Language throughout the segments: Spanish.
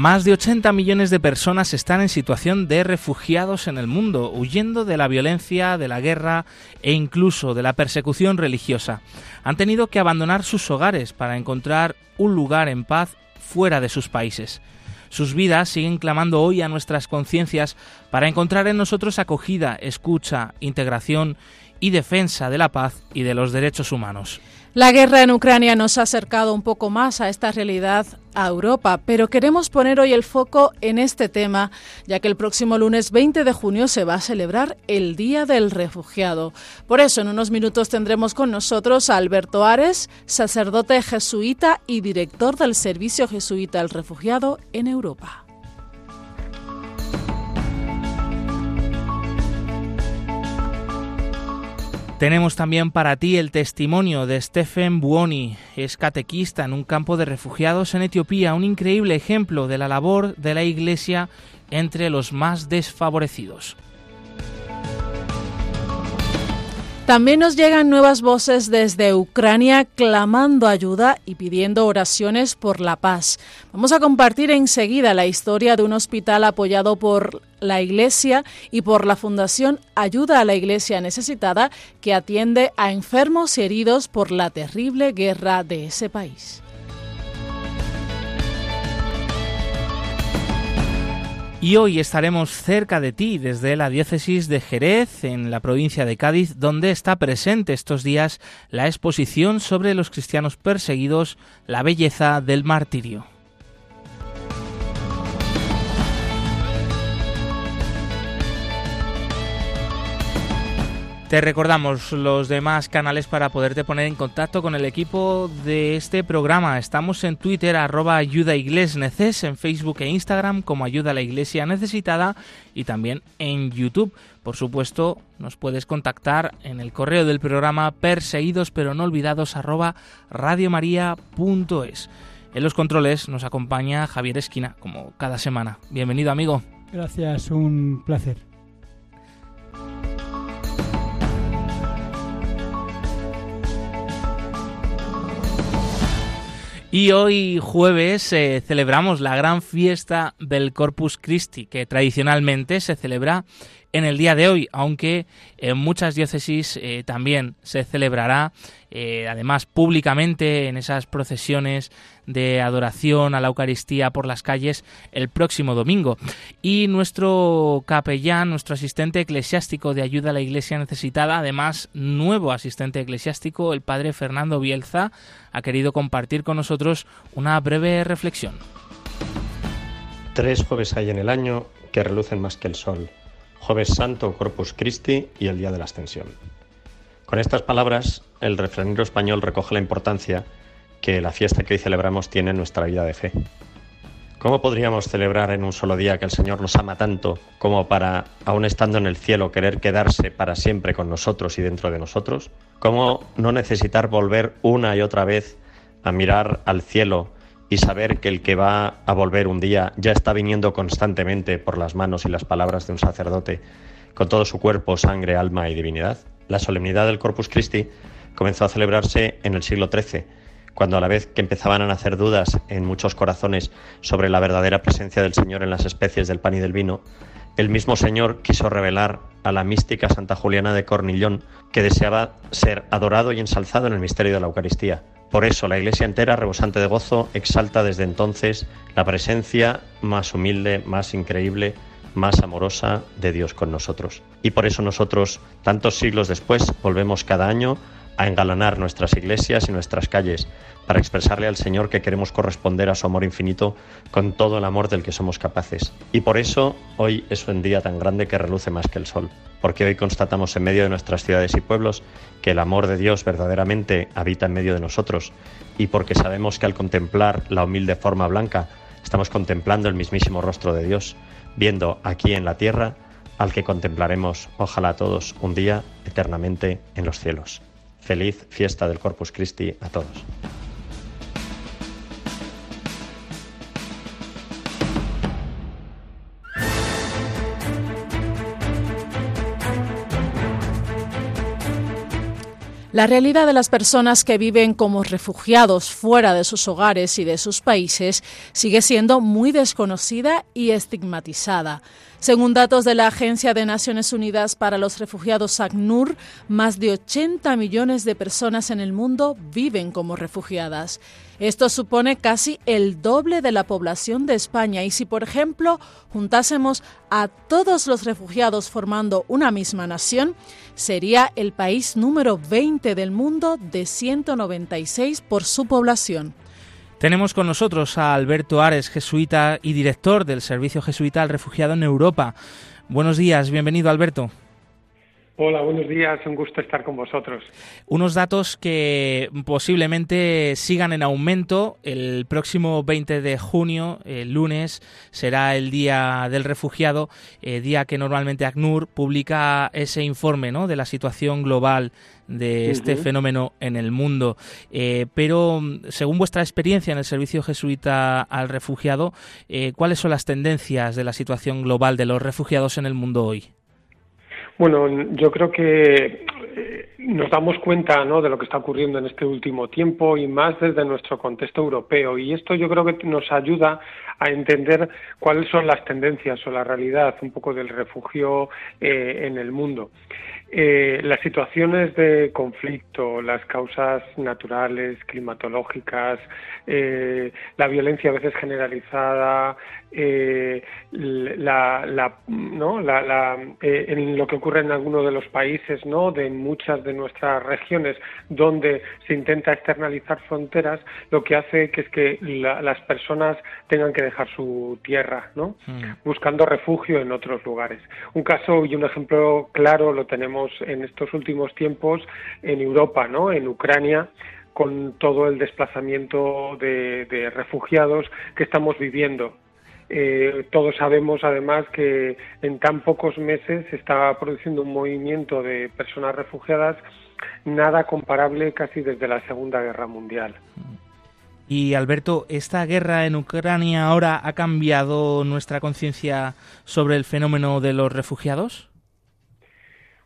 Más de 80 millones de personas están en situación de refugiados en el mundo, huyendo de la violencia, de la guerra e incluso de la persecución religiosa. Han tenido que abandonar sus hogares para encontrar un lugar en paz fuera de sus países. Sus vidas siguen clamando hoy a nuestras conciencias para encontrar en nosotros acogida, escucha, integración y defensa de la paz y de los derechos humanos. La guerra en Ucrania nos ha acercado un poco más a esta realidad a Europa, pero queremos poner hoy el foco en este tema, ya que el próximo lunes 20 de junio se va a celebrar el Día del Refugiado. Por eso, en unos minutos tendremos con nosotros a Alberto Ares, sacerdote jesuita y director del Servicio Jesuita al Refugiado en Europa. Tenemos también para ti el testimonio de Stephen Buoni, es catequista en un campo de refugiados en Etiopía, un increíble ejemplo de la labor de la Iglesia entre los más desfavorecidos. También nos llegan nuevas voces desde Ucrania clamando ayuda y pidiendo oraciones por la paz. Vamos a compartir enseguida la historia de un hospital apoyado por la Iglesia y por la Fundación Ayuda a la Iglesia Necesitada que atiende a enfermos y heridos por la terrible guerra de ese país. Y hoy estaremos cerca de ti desde la diócesis de Jerez, en la provincia de Cádiz, donde está presente estos días la exposición sobre los cristianos perseguidos, la belleza del martirio. Te recordamos los demás canales para poderte poner en contacto con el equipo de este programa. Estamos en Twitter arroba ayuda neces, en Facebook e Instagram como ayuda a la iglesia necesitada y también en YouTube. Por supuesto, nos puedes contactar en el correo del programa perseguidos pero no olvidados arroba radiomaria.es. En los controles nos acompaña Javier Esquina, como cada semana. Bienvenido amigo. Gracias, un placer. Y hoy jueves eh, celebramos la gran fiesta del Corpus Christi, que tradicionalmente se celebra en el día de hoy, aunque en muchas diócesis eh, también se celebrará, eh, además públicamente en esas procesiones de adoración a la Eucaristía por las calles el próximo domingo. Y nuestro capellán, nuestro asistente eclesiástico de ayuda a la Iglesia necesitada, además nuevo asistente eclesiástico, el padre Fernando Bielza, ha querido compartir con nosotros una breve reflexión. Tres jueves hay en el año que relucen más que el sol Jueves Santo, Corpus Christi y el Día de la Ascensión. Con estas palabras, el refranero español recoge la importancia que la fiesta que hoy celebramos tiene en nuestra vida de fe. ¿Cómo podríamos celebrar en un solo día que el Señor nos ama tanto como para, aún estando en el cielo, querer quedarse para siempre con nosotros y dentro de nosotros? ¿Cómo no necesitar volver una y otra vez a mirar al cielo y saber que el que va a volver un día ya está viniendo constantemente por las manos y las palabras de un sacerdote con todo su cuerpo, sangre, alma y divinidad. La solemnidad del Corpus Christi comenzó a celebrarse en el siglo XIII, cuando a la vez que empezaban a nacer dudas en muchos corazones sobre la verdadera presencia del Señor en las especies del pan y del vino, el mismo Señor quiso revelar a la mística Santa Juliana de Cornillón que deseaba ser adorado y ensalzado en el misterio de la Eucaristía. Por eso la Iglesia entera, rebosante de gozo, exalta desde entonces la presencia más humilde, más increíble, más amorosa de Dios con nosotros. Y por eso nosotros, tantos siglos después, volvemos cada año a engalanar nuestras iglesias y nuestras calles para expresarle al Señor que queremos corresponder a su amor infinito con todo el amor del que somos capaces. Y por eso hoy es un día tan grande que reluce más que el sol porque hoy constatamos en medio de nuestras ciudades y pueblos que el amor de Dios verdaderamente habita en medio de nosotros y porque sabemos que al contemplar la humilde forma blanca estamos contemplando el mismísimo rostro de Dios, viendo aquí en la tierra al que contemplaremos, ojalá todos, un día eternamente en los cielos. Feliz fiesta del Corpus Christi a todos. La realidad de las personas que viven como refugiados fuera de sus hogares y de sus países sigue siendo muy desconocida y estigmatizada. Según datos de la Agencia de Naciones Unidas para los Refugiados ACNUR, más de 80 millones de personas en el mundo viven como refugiadas. Esto supone casi el doble de la población de España y si, por ejemplo, juntásemos a todos los refugiados formando una misma nación, sería el país número 20 del mundo de 196 por su población. Tenemos con nosotros a Alberto Ares, jesuita y director del Servicio Jesuita al Refugiado en Europa. Buenos días, bienvenido Alberto. Hola, buenos días, un gusto estar con vosotros. Unos datos que posiblemente sigan en aumento. El próximo 20 de junio, el lunes, será el Día del Refugiado, eh, día que normalmente ACNUR publica ese informe ¿no? de la situación global de este fenómeno en el mundo. Eh, pero, según vuestra experiencia en el Servicio Jesuita al Refugiado, eh, ¿cuáles son las tendencias de la situación global de los refugiados en el mundo hoy? Bueno, yo creo que eh, nos damos cuenta ¿no? de lo que está ocurriendo en este último tiempo y más desde nuestro contexto europeo. Y esto yo creo que nos ayuda a entender cuáles son las tendencias o la realidad un poco del refugio eh, en el mundo. Eh, las situaciones de conflicto, las causas naturales, climatológicas, eh, la violencia a veces generalizada, eh, la, la, ¿no? la, la en lo que ocurre en algunos de los países, ¿no? de muchas de nuestras regiones, donde se intenta externalizar fronteras, lo que hace que es que las personas tengan que dejar su tierra, ¿no? Mm. buscando refugio en otros lugares. Un caso y un ejemplo claro lo tenemos en estos últimos tiempos en Europa, en Ucrania, con todo el desplazamiento de, refugiados que estamos viviendo. Eh, todos sabemos además que en tan pocos meses se está produciendo un movimiento de personas refugiadas nada comparable casi desde la Segunda Guerra Mundial. Y Alberto, ¿esta guerra en Ucrania ahora ha cambiado nuestra conciencia sobre el fenómeno de los refugiados?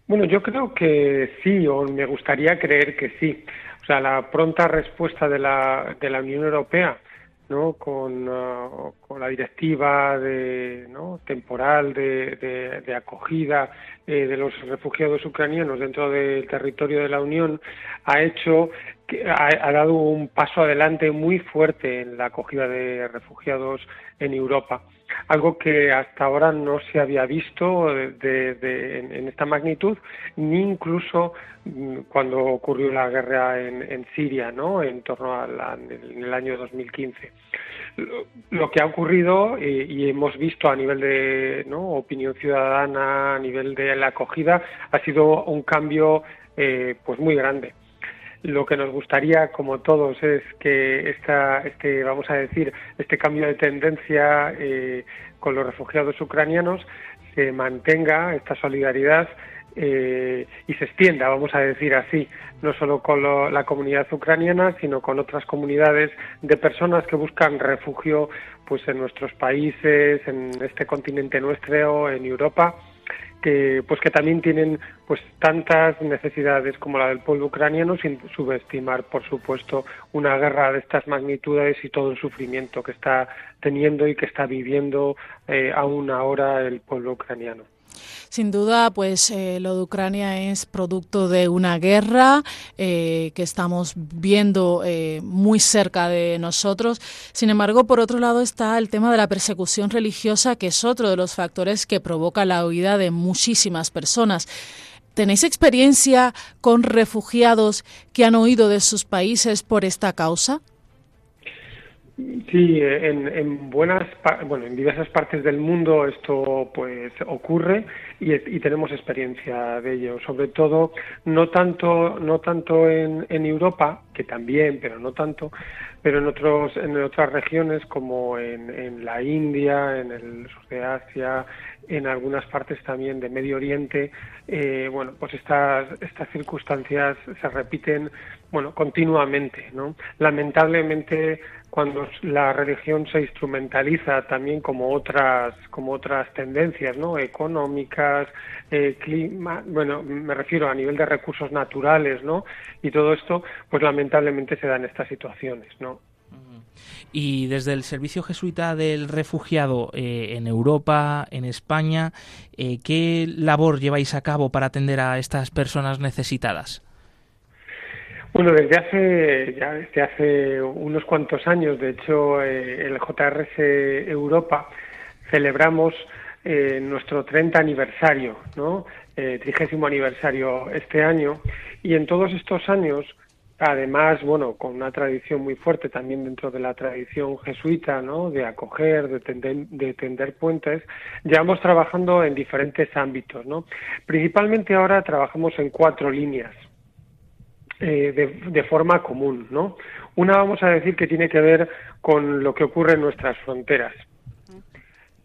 Bueno, yo creo que sí, o me gustaría creer que sí. O sea, la pronta respuesta de la, de la Unión Europea ¿no? con, con la directiva de, temporal de, acogida eh, de los refugiados ucranianos dentro del territorio de la Unión ha hecho que ha, dado un paso adelante muy fuerte en la acogida de refugiados en Europa algo que hasta ahora no se había visto de, en, esta magnitud, ni incluso mm, cuando ocurrió la guerra en, Siria, ¿no? En torno al en el año 2015. Lo, que ha ocurrido y, hemos visto a nivel de opinión ciudadana, a nivel de la acogida, ha sido un cambio eh, pues muy grande lo que nos gustaría, como todos, es que esta, este, vamos a decir, este cambio de tendencia eh, con los refugiados ucranianos se mantenga esta solidaridad eh, y se extienda, vamos a decir así, no solo con la comunidad ucraniana, sino con otras comunidades de personas que buscan refugio, pues en nuestros países, en este continente nuestro, en Europa que pues que también tienen pues tantas necesidades como la del pueblo ucraniano sin subestimar por supuesto una guerra de estas magnitudes y todo el sufrimiento que está teniendo y que está viviendo eh, aún ahora el pueblo ucraniano. Sin duda, pues eh, lo de Ucrania es producto de una guerra eh, que estamos viendo eh, muy cerca de nosotros. Sin embargo, por otro lado está el tema de la persecución religiosa, que es otro de los factores que provoca la huida de muchísimas personas. ¿Tenéis experiencia con refugiados que han huido de sus países por esta causa? Sí, en, en, buenas, bueno, en diversas partes del mundo esto pues ocurre y, y, tenemos experiencia de ello. Sobre todo, no tanto, no tanto en, en Europa, que también, pero no tanto, pero en otros, en otras regiones como en, en la India, en el sur de Asia, en algunas partes también de Medio Oriente, eh, bueno, pues estas, estas circunstancias se repiten, bueno, continuamente, ¿no? Lamentablemente cuando la religión se instrumentaliza también como otras como otras tendencias no económicas eh, clima bueno me refiero a nivel de recursos naturales no y todo esto pues lamentablemente se dan estas situaciones no y desde el Servicio Jesuita del Refugiado eh, en Europa, en España, eh, ¿qué labor lleváis a cabo para atender a estas personas necesitadas? Bueno, desde hace ya desde hace unos cuantos años, de hecho, eh, el JRS Europa celebramos nuestro 30 aniversario, ¿no? trigésimo aniversario este año, y en todos estos años Además, bueno, con una tradición muy fuerte también dentro de la tradición jesuita, ¿no? De acoger, de tender, de tender puentes, llevamos trabajando en diferentes ámbitos, ¿no? Principalmente ahora trabajamos en cuatro líneas. Eh, de, de, forma común, ¿no? Una vamos a decir que tiene que ver con lo que ocurre en nuestras fronteras.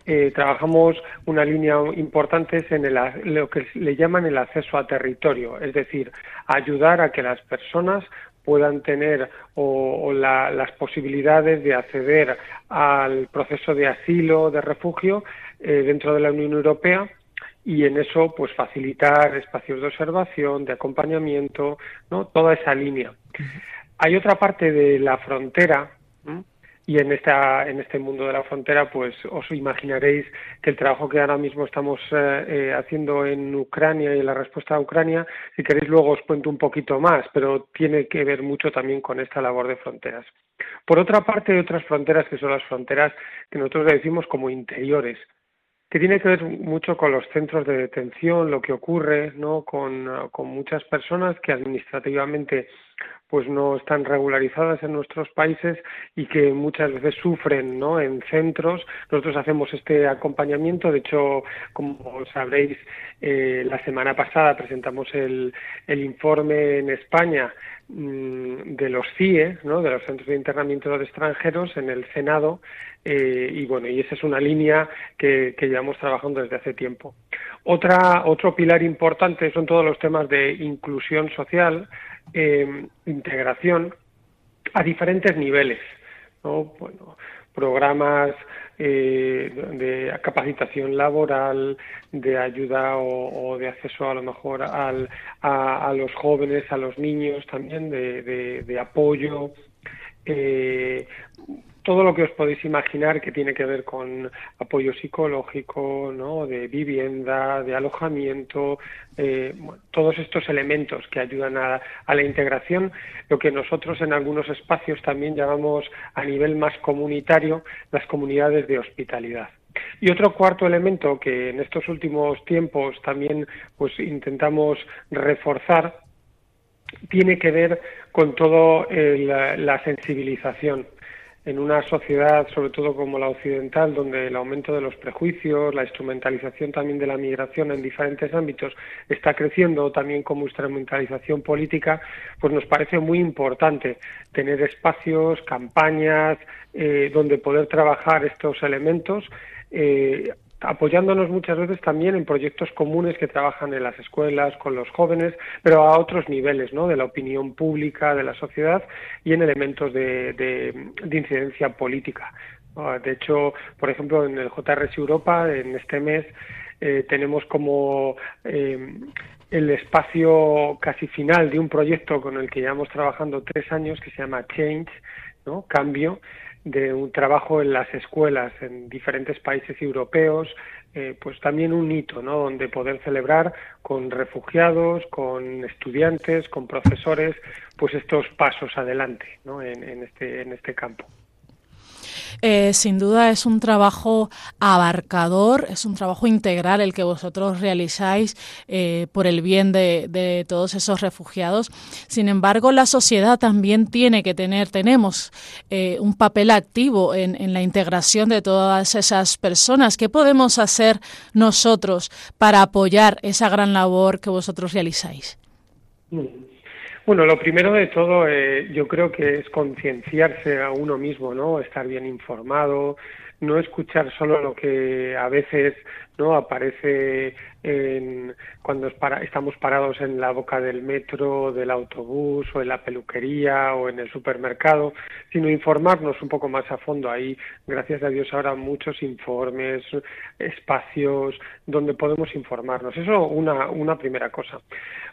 Eh, trabajamos una línea importante en el, lo que le llaman el acceso a territorio, es decir, ayudar a que las personas puedan tener o, las posibilidades de acceder al proceso de asilo, de refugio eh, dentro de la Unión Europea y en eso pues facilitar espacios de observación, de acompañamiento, ¿no? toda esa línea. Hay otra parte de la frontera y en esta en este mundo de la frontera pues os imaginaréis que el trabajo que ahora mismo estamos eh, eh, haciendo en Ucrania y en la respuesta a Ucrania si queréis luego os cuento un poquito más pero tiene que ver mucho también con esta labor de fronteras por otra parte hay otras fronteras que son las fronteras que nosotros decimos como interiores que tiene que ver mucho con los centros de detención, lo que ocurre, ¿no? Con, con muchas personas que administrativamente pues no están regularizadas en nuestros países y que muchas veces sufren ¿no? en centros. Nosotros hacemos este acompañamiento, de hecho, como sabréis, eh, la semana pasada presentamos el, el informe en España mm, de los CIE, ¿no? de los Centros de Internamiento de Extranjeros, en el Senado, eh, y bueno, y esa es una línea que, que, llevamos trabajando desde hace tiempo. Otra, otro pilar importante son todos los temas de inclusión social, eh, integración a diferentes niveles, ¿no? Bueno, programas eh, de capacitación laboral, de ayuda o, de acceso a lo mejor al, a, los jóvenes, a los niños también, de, de apoyo, eh, todo lo que os podéis imaginar que tiene que ver con apoyo psicológico, de vivienda, de alojamiento, eh, todos estos elementos que ayudan a, la integración, lo que nosotros en algunos espacios también llamamos a nivel más comunitario las comunidades de hospitalidad. Y otro cuarto elemento que en estos últimos tiempos también pues intentamos reforzar tiene que ver con todo la sensibilización en una sociedad, sobre todo como la occidental, donde el aumento de los prejuicios, la instrumentalización también de la migración en diferentes ámbitos está creciendo, también como instrumentalización política, pues nos parece muy importante tener espacios, campañas, eh, donde poder trabajar estos elementos. Eh, apoyándonos muchas veces también en proyectos comunes que trabajan en las escuelas, con los jóvenes, pero a otros niveles, ¿no? De la opinión pública, de la sociedad y en elementos de, de, incidencia política. De hecho, por ejemplo, en el JRS Europa, en este mes, eh, tenemos como eh, el espacio casi final de un proyecto con el que llevamos trabajando tres años que se llama Change, ¿no? Cambio, de un trabajo en las escuelas en diferentes países europeos, eh, pues también un hito, ¿no? Donde poder celebrar con refugiados, con estudiantes, con profesores, pues estos pasos adelante, ¿no? en, en este en este campo. Eh, sin duda es un trabajo abarcador, es un trabajo integral el que vosotros realizáis eh, por el bien de, todos esos refugiados. Sin embargo, la sociedad también tiene que tener, tenemos eh, un papel activo en, la integración de todas esas personas. ¿Qué podemos hacer nosotros para apoyar esa gran labor que vosotros realizáis? Bueno, lo primero de todo, eh, yo creo que es concienciarse a uno mismo, ¿no? Estar bien informado, no escuchar solo lo que a veces no aparece en, cuando estamos parados en la boca del metro, del autobús o en la peluquería o en el supermercado, sino informarnos un poco más a fondo. Ahí, gracias a Dios, ahora muchos informes, espacios donde podemos informarnos. Eso una, una primera cosa.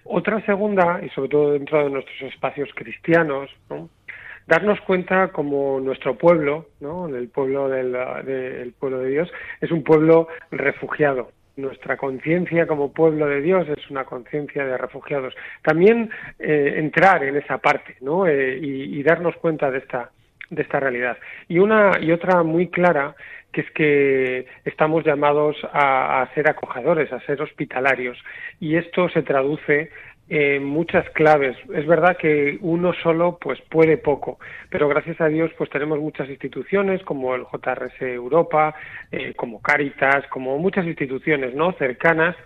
Otra segunda, y sobre todo dentro de nuestros espacios cristianos, ¿no? Darnos cuenta como nuestro pueblo, ¿no? el pueblo del, pueblo de Dios, es un pueblo refugiado. Nuestra conciencia como pueblo de Dios es una conciencia de refugiados. También eh, entrar en esa parte, ¿no? Eh, y, darnos cuenta de esta de esta realidad. Y una y otra muy clara que es que estamos llamados a, a, ser acogedores, a ser hospitalarios. Y esto se traduce eh, muchas claves. Es verdad que uno solo pues puede poco, pero gracias a Dios pues tenemos muchas instituciones como el JRS Europa, eh, como Caritas, como muchas instituciones no cercanas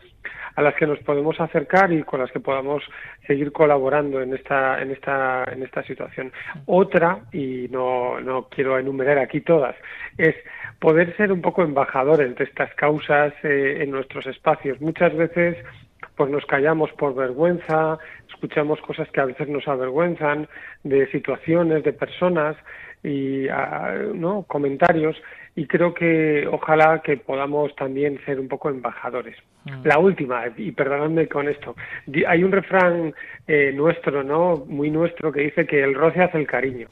a las que nos podemos acercar y con las que podamos seguir colaborando en esta en esta en esta situación. Otra y no no quiero enumerar aquí todas es poder ser un poco embajadores de estas causas eh, en nuestros espacios. Muchas veces pues nos callamos por vergüenza, escuchamos cosas que a veces nos avergüenzan de situaciones, de personas y no comentarios y creo que ojalá que podamos también ser un poco embajadores. Mm. La última, y perdonadme con esto, hay un refrán eh, nuestro, ¿no? Muy nuestro que dice que el roce hace el cariño.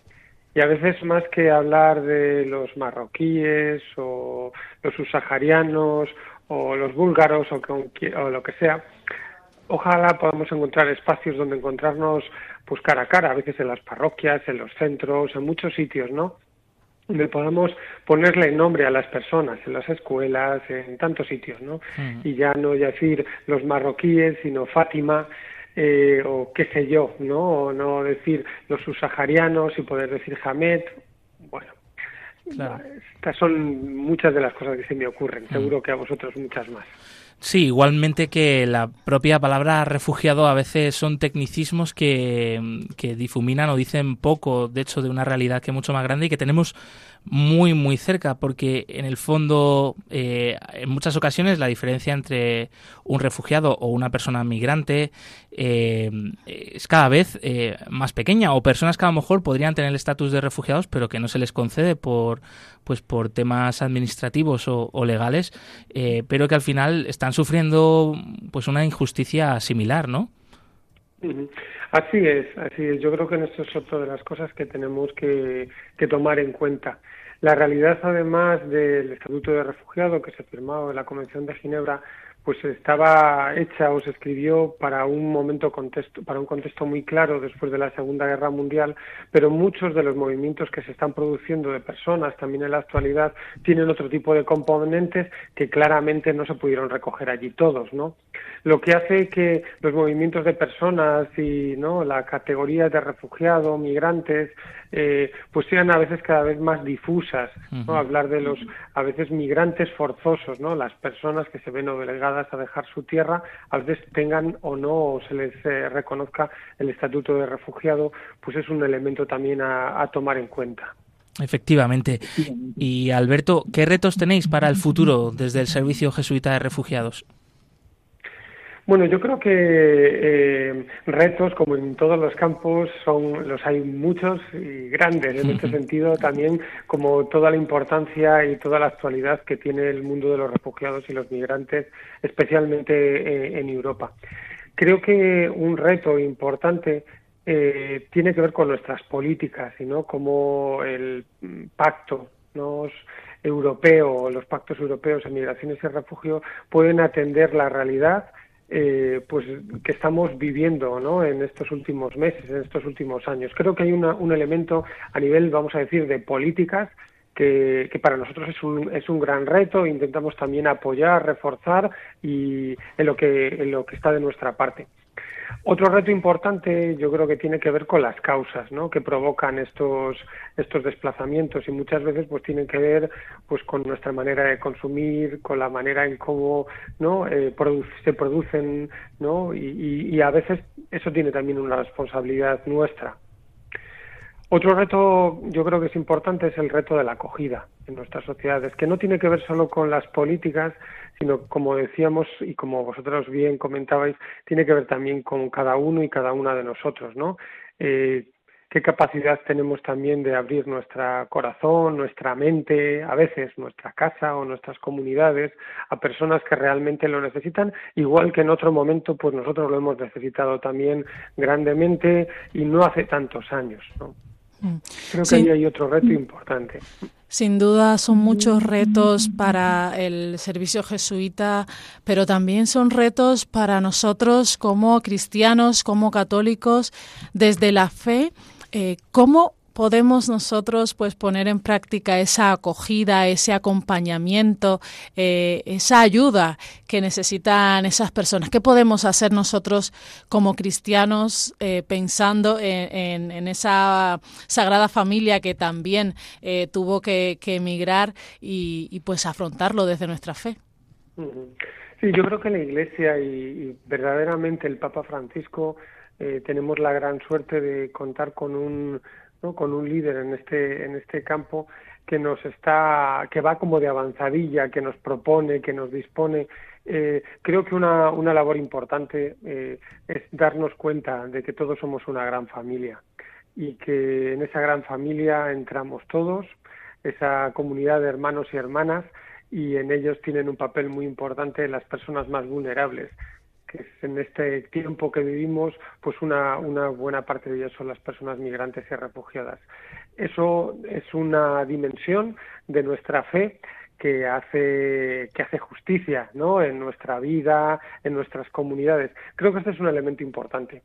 Y a veces más que hablar de los marroquíes o los subsaharianos o los búlgaros o, o lo que sea, ojalá podamos encontrar espacios donde encontrarnos pues cara a cara, a veces en las parroquias, en los centros, en muchos sitios, ¿no? Donde podamos ponerle nombre a las personas, en las escuelas, en tantos sitios, ¿no? Mm. Y ya no decir los marroquíes, sino Fátima, eh, o qué sé yo, ¿no? O no decir los subsaharianos y poder decir Hamed, bueno. Estas son muchas de las cosas que se me ocurren, mm. seguro que a vosotros muchas más. Sí, igualmente que la propia palabra refugiado a veces son tecnicismos que, que difuminan o dicen poco, de hecho, de una realidad que es mucho más grande y que tenemos muy muy cerca porque en el fondo eh, en muchas ocasiones la diferencia entre un refugiado o una persona migrante eh, es cada vez eh, más pequeña o personas que a lo mejor podrían tener el estatus de refugiados pero que no se les concede por pues por temas administrativos o, legales pero que al final están sufriendo pues una injusticia similar no Así es, así es. Yo creo que esto es otra de las cosas que tenemos que tomar en cuenta. La realidad, además del Estatuto de Refugiado que se firmó en la Convención de Ginebra, pues estaba hecha o se escribió para un momento contexto, para un contexto muy claro después de la Segunda Guerra Mundial, pero muchos de los movimientos que se están produciendo de personas también en la actualidad tienen otro tipo de componentes que claramente no se pudieron recoger allí todos, ¿no? Lo que hace que los movimientos de personas y no la categoría de refugiado, migrantes, eh, pues sean a veces cada vez más difusas, ¿no? Hablar de los a veces migrantes forzosos, ¿no? Las personas que se ven obligadas a dejar su tierra, a veces tengan o no se les eh, reconozca el estatuto de refugiado, pues es un elemento también a, tomar en cuenta. Efectivamente. Y Alberto, ¿qué retos tenéis para el futuro desde el Servicio Jesuita de Refugiados? Bueno, yo creo que eh, retos, como en todos los campos, son los hay muchos y grandes. En este sentido, también como toda la importancia y toda la actualidad que tiene el mundo de los refugiados y los migrantes, especialmente eh, en Europa. Creo que un reto importante eh, tiene que ver con nuestras políticas y no como el pacto nos europeo, los pactos europeos en migraciones y refugio pueden atender la realidad eh, pues que estamos viviendo ¿no? en estos últimos meses, en estos últimos años. Creo que hay un elemento a nivel, vamos a decir, de políticas que, que, para nosotros es un, es un gran reto. Intentamos también apoyar, reforzar y en lo que, en lo que está de nuestra parte. Otro reto importante yo creo que tiene que ver con las causas ¿no? que provocan estos, estos desplazamientos y muchas veces pues tienen que ver pues con nuestra manera de consumir, con la manera en cómo ¿no? Eh, se producen ¿no? Y, a veces eso tiene también una responsabilidad nuestra. Otro reto, yo creo que es importante, es el reto de la acogida en nuestras sociedades, que no tiene que ver solo con las políticas, sino, como decíamos y como vosotros bien comentabais, tiene que ver también con cada uno y cada una de nosotros, ¿no? Eh, qué capacidad tenemos también de abrir nuestro corazón, nuestra mente, a veces nuestra casa o nuestras comunidades a personas que realmente lo necesitan, igual que en otro momento pues nosotros lo hemos necesitado también grandemente y no hace tantos años, ¿no? Creo que ahí hay otro reto importante. Sin duda son muchos retos para el servicio jesuita, pero también son retos para nosotros como cristianos, como católicos, desde la fe eh, ¿Cómo podemos nosotros pues poner en práctica esa acogida, ese acompañamiento, eh, esa ayuda que necesitan esas personas? ¿Qué podemos hacer nosotros como cristianos eh, pensando en, esa sagrada familia que también tuvo que, emigrar y, pues afrontarlo desde nuestra fe? Sí, yo creo que la Iglesia y verdaderamente el Papa Francisco eh, tenemos la gran suerte de contar con un con un líder en este en este campo que nos está que va como de avanzadilla que nos propone que nos dispone. Eh, creo que una, una labor importante eh, es darnos cuenta de que todos somos una gran familia y que en esa gran familia entramos todos esa comunidad de hermanos y hermanas y en ellos tienen un papel muy importante las personas más vulnerables que en este tiempo que vivimos, pues una, una buena parte de ellas son las personas migrantes y refugiadas. Eso es una dimensión de nuestra fe que hace que hace justicia ¿no? en nuestra vida, en nuestras comunidades. Creo que este es un elemento importante.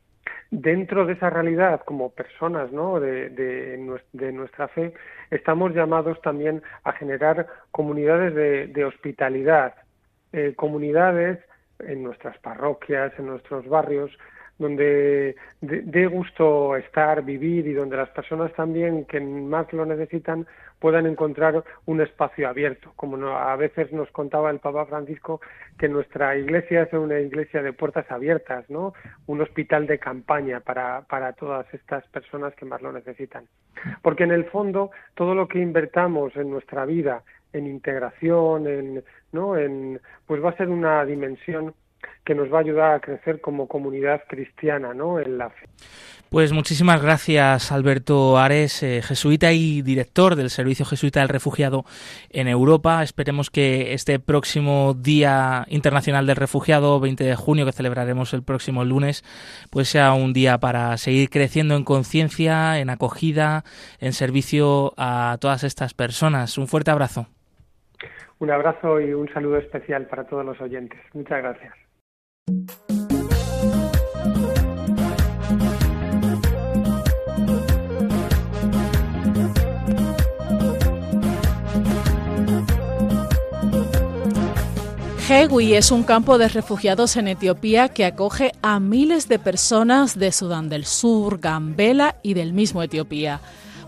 Dentro de esa realidad, como personas ¿no? de, de, nuestra fe, estamos llamados también a generar comunidades de, hospitalidad, eh, comunidades en nuestras parroquias, en nuestros barrios, donde dé gusto estar, vivir y donde las personas también que más lo necesitan puedan encontrar un espacio abierto. Como a veces nos contaba el Papa Francisco que nuestra iglesia es una iglesia de puertas abiertas, ¿no? Un hospital de campaña para, para todas estas personas que más lo necesitan. Porque en el fondo todo lo que invertamos en nuestra vida, en integración, en, ¿no? en, pues va a ser una dimensión que nos va a ayudar a crecer como comunidad cristiana ¿no? en la fe. Pues muchísimas gracias Alberto Ares, eh, jesuita y director del Servicio Jesuita del Refugiado en Europa. Esperemos que este próximo Día Internacional del Refugiado, 20 de junio, que celebraremos el próximo lunes, pues sea un día para seguir creciendo en conciencia, en acogida, en servicio a todas estas personas. Un fuerte abrazo. Un abrazo y un saludo especial para todos los oyentes. Muchas gracias. Hewi es un campo de refugiados en Etiopía que acoge a miles de personas de Sudán del Sur, Gambela y del mismo Etiopía.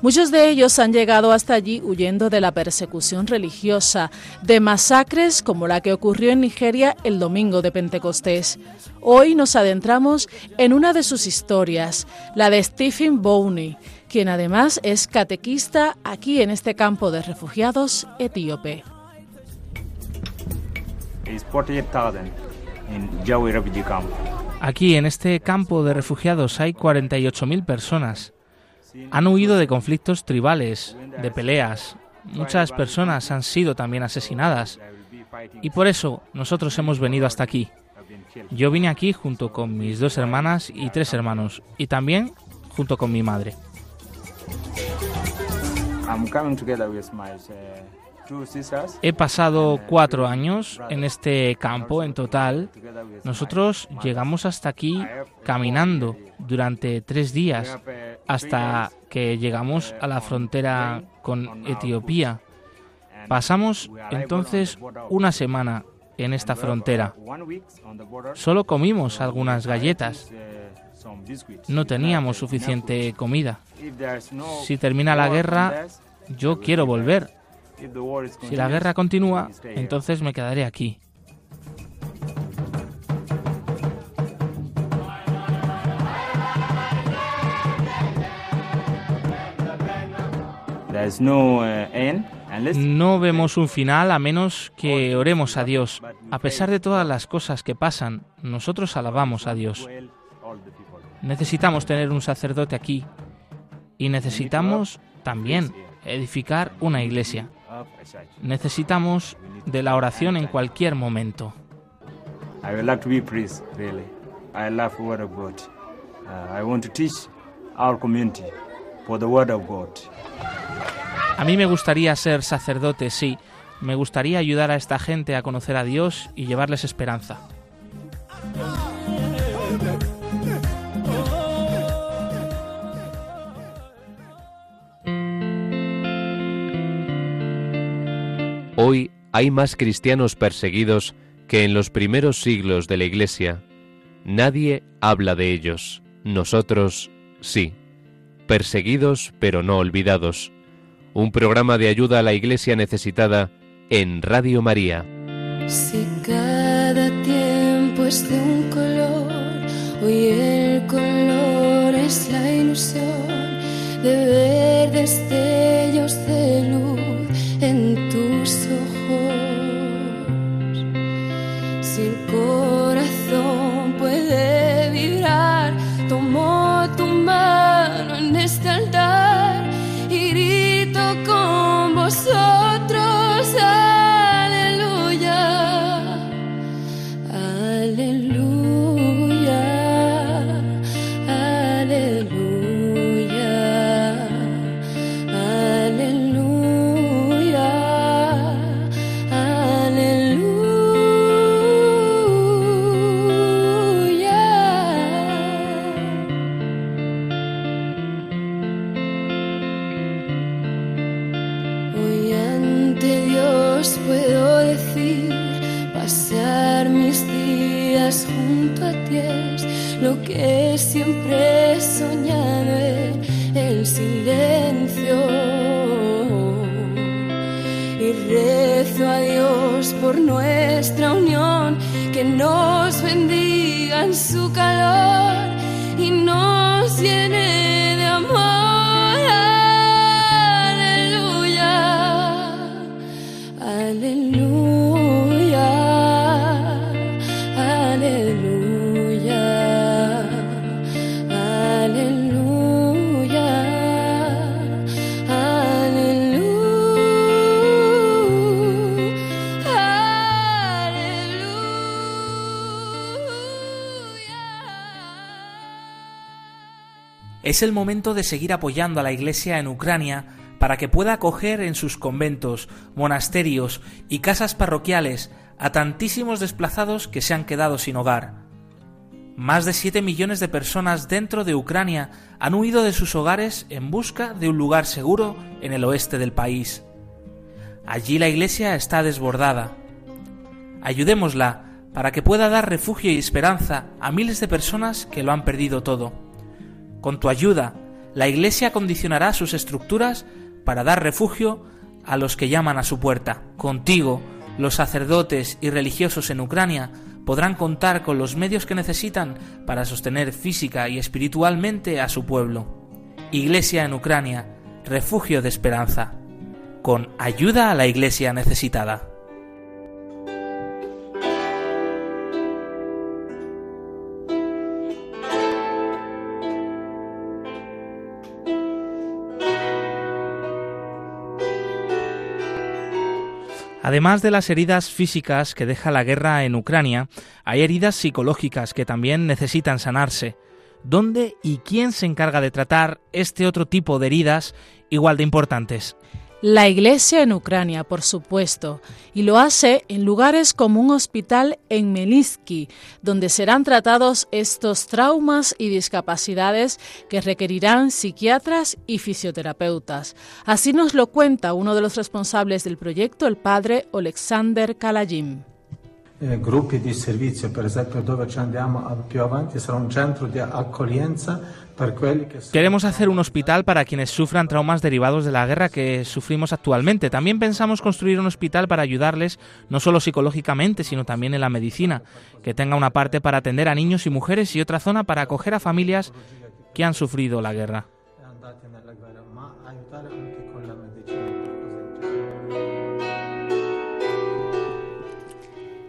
Muchos de ellos han llegado hasta allí huyendo de la persecución religiosa, de masacres como la que ocurrió en Nigeria el domingo de Pentecostés. Hoy nos adentramos en una de sus historias, la de Stephen Bowney, quien además es catequista aquí en este campo de refugiados etíope. Aquí en este campo de refugiados hay 48.000 personas. Han huido de conflictos tribales, de peleas. Muchas personas han sido también asesinadas. Y por eso nosotros hemos venido hasta aquí. Yo vine aquí junto con mis dos hermanas y tres hermanos, y también junto con mi madre. He pasado cuatro años en este campo en total. Nosotros llegamos hasta aquí caminando durante tres días hasta que llegamos a la frontera con Etiopía. Pasamos entonces una semana en esta frontera. Solo comimos algunas galletas. No teníamos suficiente comida. Si termina la guerra, yo quiero volver si la guerra continúa, entonces me quedaré aquí. No vemos un final a menos que oremos a Dios. A pesar de todas las cosas que pasan, nosotros alabamos a Dios. Necesitamos tener un sacerdote aquí y necesitamos también edificar una iglesia. Necesitamos de la oración en cualquier momento. A mí me gustaría ser sacerdote, sí. Me gustaría ayudar a esta gente a conocer a Dios y llevarles esperanza. Hoy hay más cristianos perseguidos que en los primeros siglos de la Iglesia. Nadie habla de ellos. Nosotros sí. Perseguidos pero no olvidados. Un programa de ayuda a la Iglesia necesitada en Radio María. Si cada tiempo es de un color, hoy el color es la ilusión de ver destellos de luz Es el momento de seguir apoyando a la Iglesia en Ucrania para que pueda acoger en sus conventos, monasterios y casas parroquiales a tantísimos desplazados que se han quedado sin hogar. Más de 7 millones de personas dentro de Ucrania han huido de sus hogares en busca de un lugar seguro en el oeste del país. Allí la Iglesia está desbordada. Ayudémosla para que pueda dar refugio y esperanza a miles de personas que lo han perdido todo. Con tu ayuda, la Iglesia condicionará sus estructuras para dar refugio a los que llaman a su puerta. Contigo, los sacerdotes y religiosos en Ucrania podrán contar con los medios que necesitan para sostener física y espiritualmente a su pueblo. Iglesia en Ucrania, refugio de esperanza. Con ayuda a la Iglesia necesitada. Además de las heridas físicas que deja la guerra en Ucrania, hay heridas psicológicas que también necesitan sanarse. ¿Dónde y quién se encarga de tratar este otro tipo de heridas igual de importantes? La Iglesia en Ucrania, por supuesto, y lo hace en lugares como un hospital en Melinsky, donde serán tratados estos traumas y discapacidades que requerirán psiquiatras y fisioterapeutas. Así nos lo cuenta uno de los responsables del proyecto, el padre Alexander Kalajim. eh, gruppi di servizio, per esempio dove ci andiamo più avanti, un centro di accoglienza Queremos hacer un hospital para quienes sufran traumas derivados de la guerra que sufrimos actualmente. También pensamos construir un hospital para ayudarles no solo psicológicamente, sino también en la medicina, que tenga una parte para atender a niños y mujeres y otra zona para acoger a familias que han sufrido la guerra.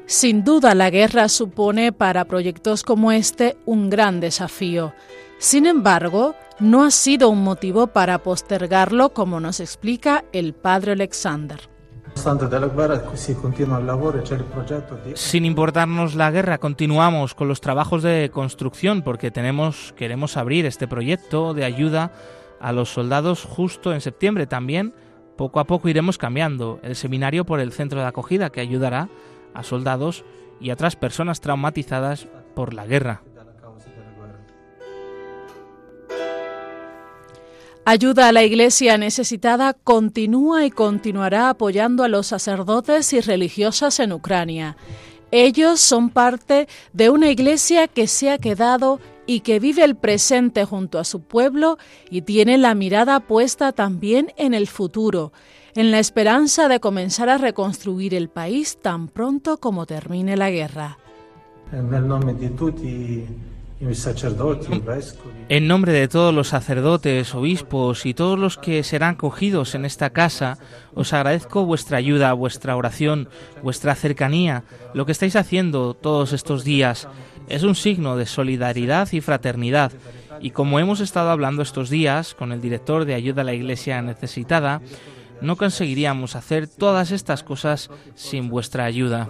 Sin duda, la guerra supone para proyectos como este un gran desafío. Sin embargo, no ha sido un motivo para postergarlo como nos explica el padre Alexander. Sin importarnos la guerra, continuamos con los trabajos de construcción porque tenemos, queremos abrir este proyecto de ayuda a los soldados justo en septiembre. También poco a poco iremos cambiando el seminario por el centro de acogida que ayudará a soldados y a otras personas traumatizadas por la guerra. Ayuda a la Iglesia necesitada continúa y continuará apoyando a los sacerdotes y religiosas en Ucrania. Ellos son parte de una Iglesia que se ha quedado y que vive el presente junto a su pueblo y tiene la mirada puesta también en el futuro, en la esperanza de comenzar a reconstruir el país tan pronto como termine la guerra. En nombre de todos los sacerdotes, obispos y todos los que serán cogidos en esta casa, os agradezco vuestra ayuda, vuestra oración, vuestra cercanía, lo que estáis haciendo todos estos días. Es un signo de solidaridad y fraternidad. Y como hemos estado hablando estos días con el director de Ayuda a la Iglesia Necesitada, no conseguiríamos hacer todas estas cosas sin vuestra ayuda.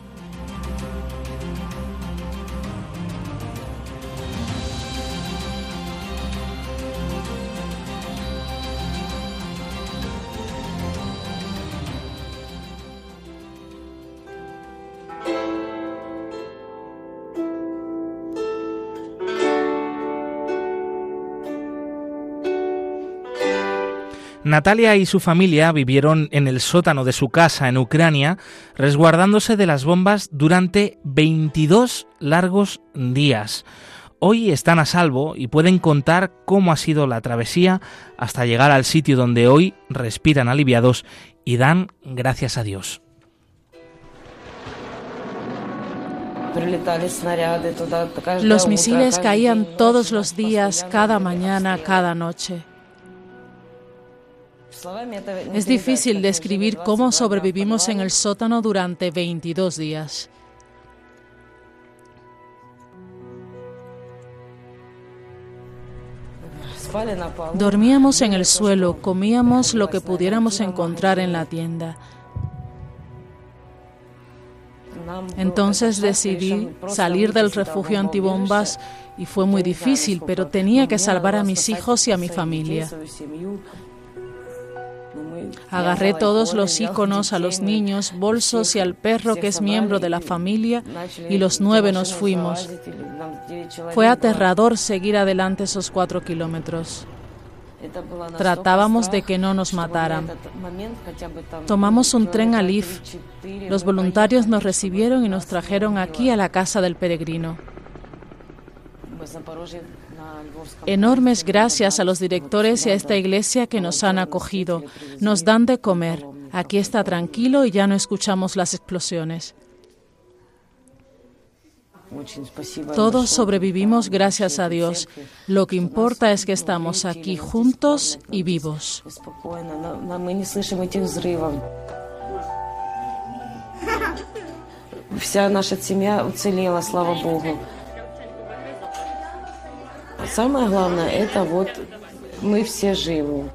Natalia y su familia vivieron en el sótano de su casa en Ucrania, resguardándose de las bombas durante 22 largos días. Hoy están a salvo y pueden contar cómo ha sido la travesía hasta llegar al sitio donde hoy respiran aliviados y dan gracias a Dios. Los misiles caían todos los días, cada mañana, cada noche. Es difícil describir cómo sobrevivimos en el sótano durante 22 días. Dormíamos en el suelo, comíamos lo que pudiéramos encontrar en la tienda. Entonces decidí salir del refugio antibombas y fue muy difícil, pero tenía que salvar a mis hijos y a mi familia. Agarré todos los iconos a los niños, bolsos y al perro que es miembro de la familia y los nueve nos fuimos. Fue aterrador seguir adelante esos cuatro kilómetros. Tratábamos de que no nos mataran. Tomamos un tren a Lif. Los voluntarios nos recibieron y nos trajeron aquí a la casa del peregrino. Enormes gracias a los directores y a esta iglesia que nos han acogido. Nos dan de comer. Aquí está tranquilo y ya no escuchamos las explosiones. Todos sobrevivimos gracias a Dios. Lo que importa es que estamos aquí juntos y vivos. Вся наша семья уцелела, слава Богу. Самое главное, это вот мы все живы.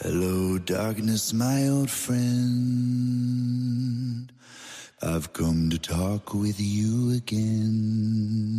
Hello, darkness, my old friend. I've come to talk with you again.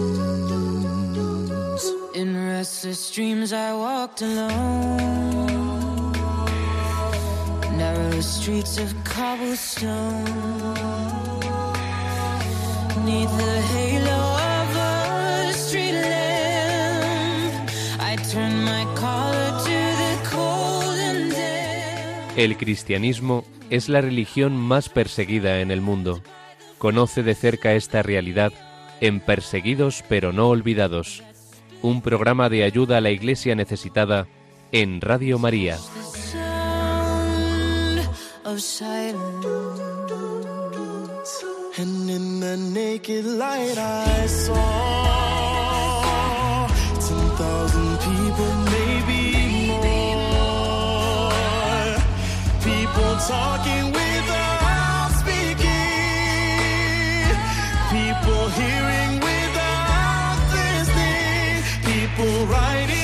El cristianismo es la religión más perseguida en el mundo. Conoce de cerca esta realidad en Perseguidos pero no olvidados, un programa de ayuda a la iglesia necesitada en Radio María. will.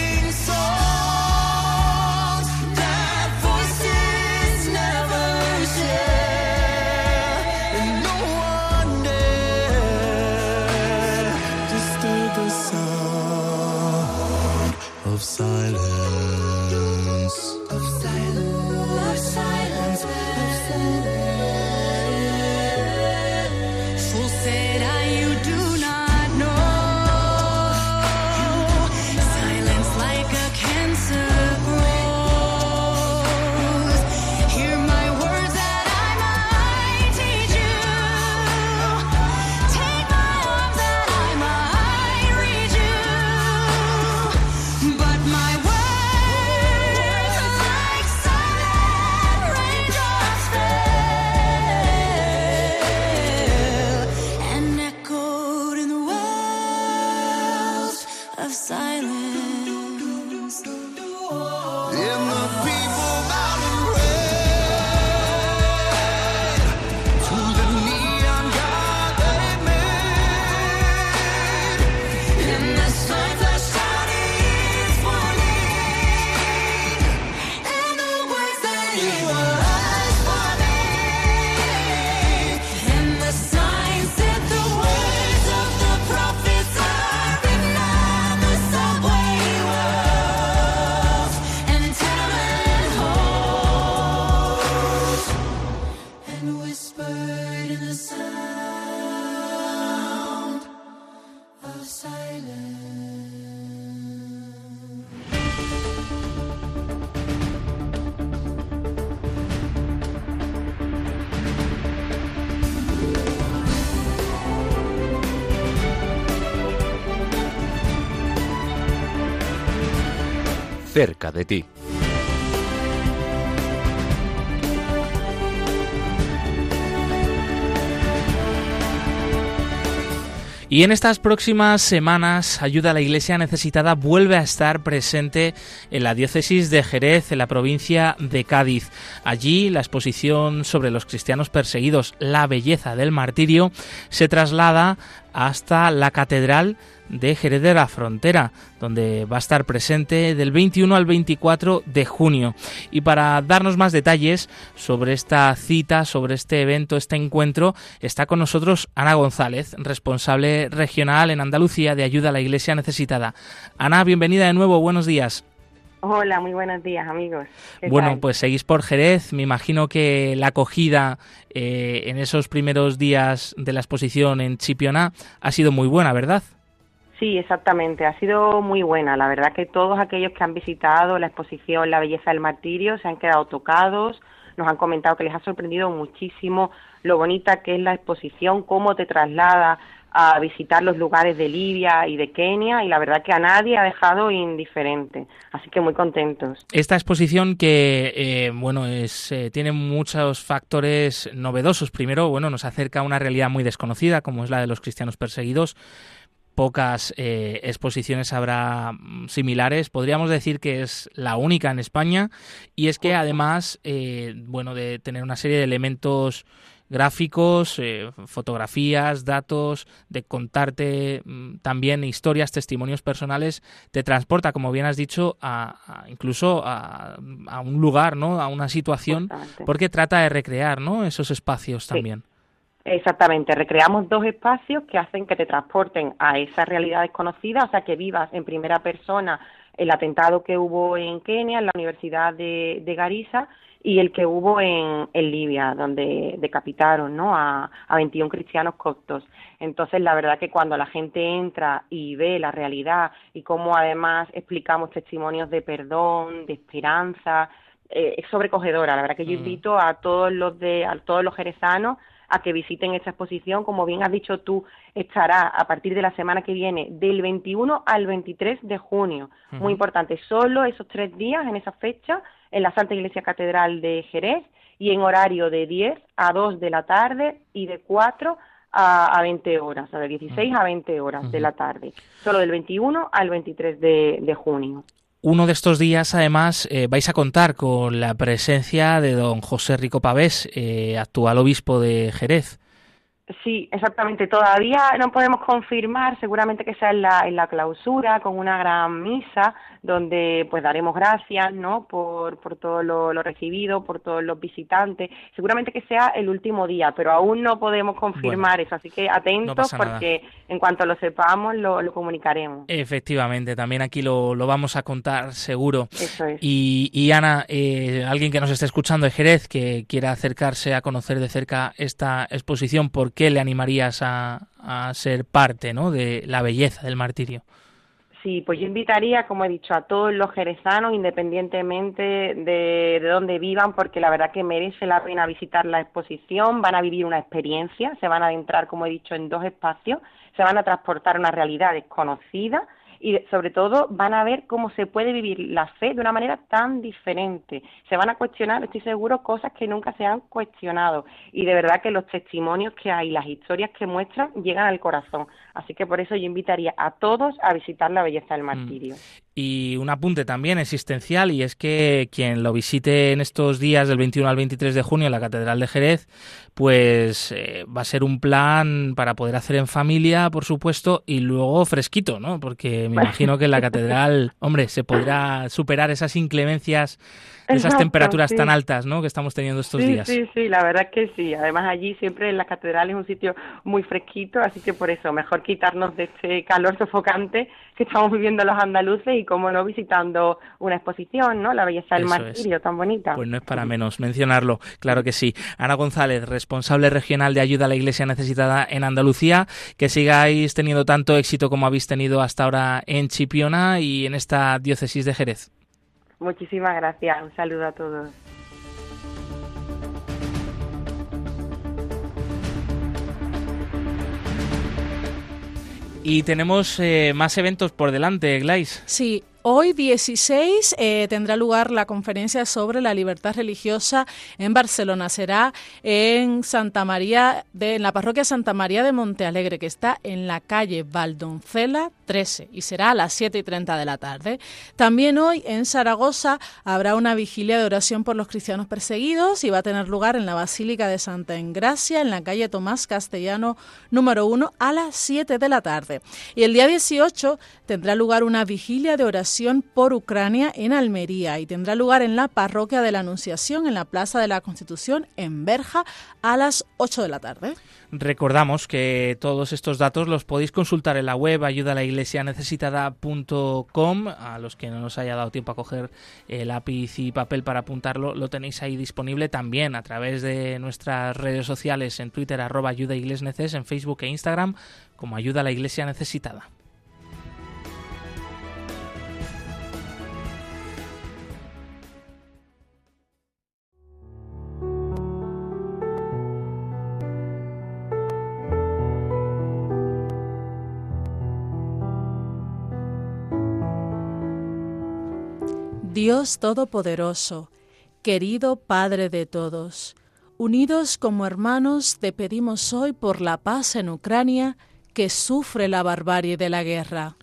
Cerca de ti. Y en estas próximas semanas, Ayuda a la Iglesia Necesitada vuelve a estar presente en la diócesis de Jerez, en la provincia de Cádiz. Allí, la exposición sobre los cristianos perseguidos, la belleza del martirio, se traslada hasta la Catedral de Jerez de la Frontera, donde va a estar presente del 21 al 24 de junio. Y para darnos más detalles sobre esta cita, sobre este evento, este encuentro, está con nosotros Ana González, responsable regional en Andalucía de Ayuda a la Iglesia Necesitada. Ana, bienvenida de nuevo, buenos días. Hola, muy buenos días amigos. ¿Qué Bueno, tal? pues seguís por Jerez. Me imagino que la acogida eh, en esos primeros días de la exposición en Chipiona ha sido muy buena, ¿verdad? Sí, exactamente. Ha sido muy buena. La verdad que todos aquellos que han visitado la exposición La belleza del martirio se han quedado tocados, nos han comentado que les ha sorprendido muchísimo lo bonita que es la exposición, cómo te traslada a visitar los lugares de Libia y de Kenia y la verdad que a nadie ha dejado indiferente. Así que muy contentos. Esta exposición que eh, bueno es eh, tiene muchos factores novedosos. Primero, bueno, nos acerca a una realidad muy desconocida, como es la de los cristianos perseguidos. Pocas eh, exposiciones habrá mm, similares. Podríamos decir que es la única en España. Y es que además, eh, bueno, de tener una serie de elementos gráficos, eh, fotografías, datos, de contarte mm, también historias, testimonios personales, te transporta, como bien has dicho, a, a incluso a, a un lugar, ¿no? A una situación, porque trata de recrear, ¿no? Esos espacios también. Exactamente, recreamos dos espacios que hacen que te transporten a esa realidad desconocida, o sea, que vivas en primera persona el atentado que hubo en Kenia, en la Universidad de, de Garissa, y el que hubo en, en Libia, donde decapitaron ¿no? a, a 21 cristianos coptos. Entonces, la verdad que cuando la gente entra y ve la realidad y cómo además explicamos testimonios de perdón, de esperanza, eh, es sobrecogedora. La verdad que yo Mm. invito a todos los de a todos los jerezanos a que visiten esta exposición. Como bien has dicho tú, estará a partir de la semana que viene, del 21 al 23 de junio. Muy importante, solo esos tres días en esa fecha, en la Santa Iglesia Catedral de Jerez y en horario de 10 a 2 de la tarde y de 4 a, a 20 horas, o sea, de 16 a 20 horas de la tarde. Solo del 21 al 23 de, de junio. Uno de estos días, además, eh, vais a contar con la presencia de don José Rico Pavés, eh, actual obispo de Jerez. Sí, exactamente. Todavía no podemos confirmar, seguramente que sea en la, en la clausura, con una gran misa, donde pues daremos gracias, ¿no? Por, por todo lo, lo recibido, por todos los visitantes. Seguramente que sea el último día, pero aún no podemos confirmar eso, así que atentos nada. porque en cuanto lo sepamos lo, lo comunicaremos. Efectivamente, también aquí lo, lo vamos a contar seguro. Eso es. Y, y Ana, eh, alguien que nos esté escuchando de Jerez, que quiera acercarse a conocer de cerca esta exposición, ¿por qué le animarías a, a ser parte ¿no? de la belleza del martirio? Sí, pues yo invitaría, como he dicho, a todos los jerezanos, independientemente de, de dónde vivan, porque la verdad que merece la pena visitar la exposición, van a vivir una experiencia, se van a adentrar, como he dicho, en dos espacios, se van a transportar a una realidad desconocida y sobre todo van a ver cómo se puede vivir la fe de una manera tan diferente. Se van a cuestionar, estoy seguro, cosas que nunca se han cuestionado. Y de verdad que los testimonios que hay, las historias que muestran, llegan al corazón. Así que por eso yo invitaría a todos a visitar la belleza del martirio. Y un apunte también existencial, y es que quien lo visite en estos días del 21 al 23 de junio en la Catedral de Jerez, pues eh, va a ser un plan para poder hacer en familia, por supuesto, y luego fresquito, ¿no? Porque me imagino que en la Catedral, hombre, se podrá superar esas inclemencias, esas Exacto, temperaturas sí. tan altas, ¿no? Que estamos teniendo estos sí, días. Sí, sí, la verdad es que sí. Además allí siempre en la catedral es un sitio muy fresquito, así que por eso mejor quitarnos de este calor sofocante que estamos viviendo los andaluces y como no visitando una exposición, ¿no? La belleza del Eso es. martirio tan bonita. Pues no es para menos mencionarlo, claro que sí. Ana González, responsable regional de ayuda a la Iglesia necesitada en Andalucía, que sigáis teniendo tanto éxito como habéis tenido hasta ahora en Chipiona y en esta diócesis de Jerez. Muchísimas gracias. Un saludo a todos. Y tenemos eh, más eventos por delante, Glais. Sí, hoy 16 eh, tendrá lugar la conferencia sobre la libertad religiosa en Barcelona. Será en Santa María, de, en la parroquia Santa María de Montealegre, que está en la calle Valdoncela 13 y será a las 7 y 30 de la tarde. También hoy en Zaragoza habrá una vigilia de oración por los cristianos perseguidos y va a tener lugar en la Basílica de Santa Engracia, en la calle Tomás Castellano número 1 a las 7 de la tarde. Y el día 18 tendrá lugar una vigilia de oración por Ucrania en Almería y tendrá lugar en la parroquia de la Anunciación, en la Plaza de la Constitución, en Berja, a las 8 de la tarde. Recordamos que todos estos datos los podéis consultar en la web ayudalaiglesianecesitada.com. A los que no nos haya dado tiempo a coger eh, lápiz y papel para apuntarlo, lo tenéis ahí disponible también a través de nuestras redes sociales en Twitter, arroba ayudaiglesneces, en Facebook e Instagram, como Ayuda a la Iglesia Necesitada. Dios Todopoderoso, querido Padre de todos, unidos como hermanos te pedimos hoy por la paz en Ucrania que sufre la barbarie de la guerra.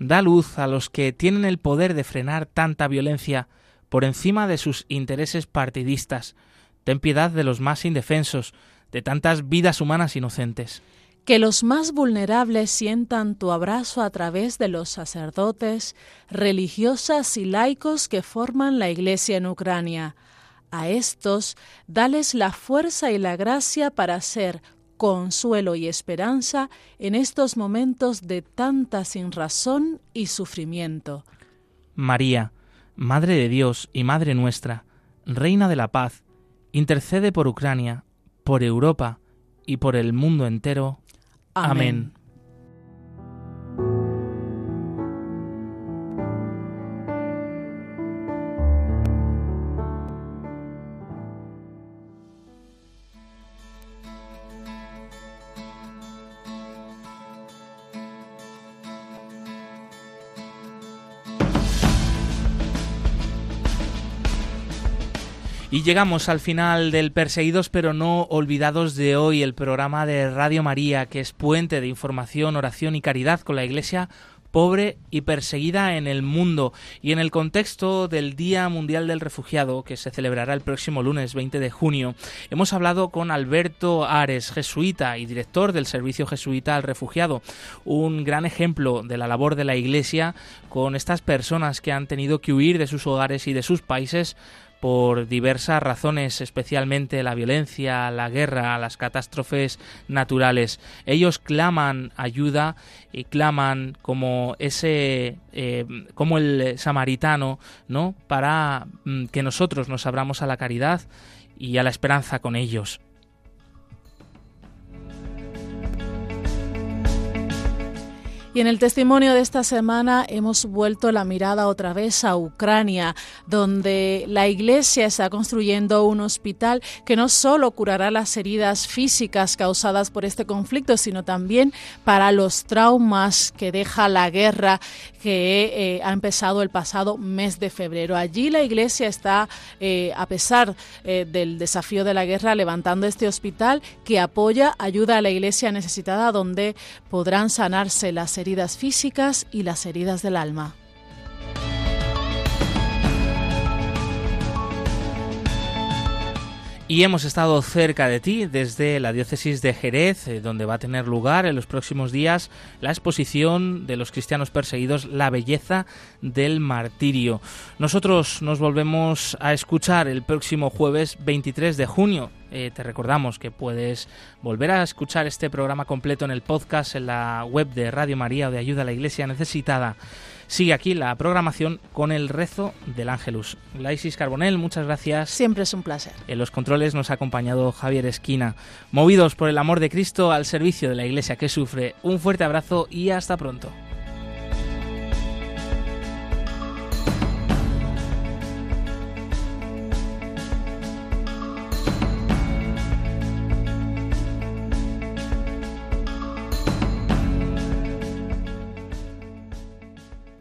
Da luz a los que tienen el poder de frenar tanta violencia por encima de sus intereses partidistas. Ten piedad de los más indefensos, de tantas vidas humanas inocentes. Que los más vulnerables sientan tu abrazo a través de los sacerdotes, religiosas y laicos que forman la Iglesia en Ucrania. A estos, dales la fuerza y la gracia para ser consuelo y esperanza en estos momentos de tanta sinrazón y sufrimiento. María, Madre de Dios y Madre nuestra, Reina de la Paz, intercede por Ucrania, por Europa y por el mundo entero. Amén. Y llegamos al final del Perseguidos pero no olvidados de hoy, el programa de Radio María, que es puente de información, oración y caridad con la Iglesia pobre y perseguida en el mundo y en el contexto del Día Mundial del Refugiado que se celebrará el próximo lunes 20 de junio. Hemos hablado con Alberto Ares, jesuita y director del Servicio Jesuita al Refugiado, un gran ejemplo de la labor de la Iglesia con estas personas que han tenido que huir de sus hogares y de sus países por diversas razones, especialmente la violencia, la guerra, las catástrofes naturales. Ellos claman ayuda y claman como ese, eh, como el samaritano, ¿no? Para mm, que nosotros nos abramos a la caridad y a la esperanza con ellos. Y en el testimonio de esta semana hemos vuelto la mirada otra vez a Ucrania, donde la Iglesia está construyendo un hospital que no solo curará las heridas físicas causadas por este conflicto, sino también para los traumas que deja la guerra que eh, ha empezado el pasado mes de febrero. Allí la Iglesia está, eh, a pesar eh, del desafío de la guerra, levantando este hospital que apoya, ayuda a la Iglesia necesitada, donde podrán sanarse las heridas físicas y las heridas del alma. Y hemos estado cerca de ti desde la diócesis de Jerez, eh, donde va a tener lugar en los próximos días la exposición de los cristianos perseguidos, La belleza del martirio. Nosotros nos volvemos a escuchar el próximo jueves 23 de junio. Eh, te recordamos que puedes volver a escuchar este programa completo en el podcast en la web de Radio María o de Ayuda a la Iglesia Necesitada. Sigue aquí la programación con el rezo del Ángelus. Laisis Carbonel, muchas gracias. Siempre es un placer. En los controles nos ha acompañado Javier Esquina. Movidos por el amor de Cristo al servicio de la Iglesia que sufre, un fuerte abrazo y hasta pronto.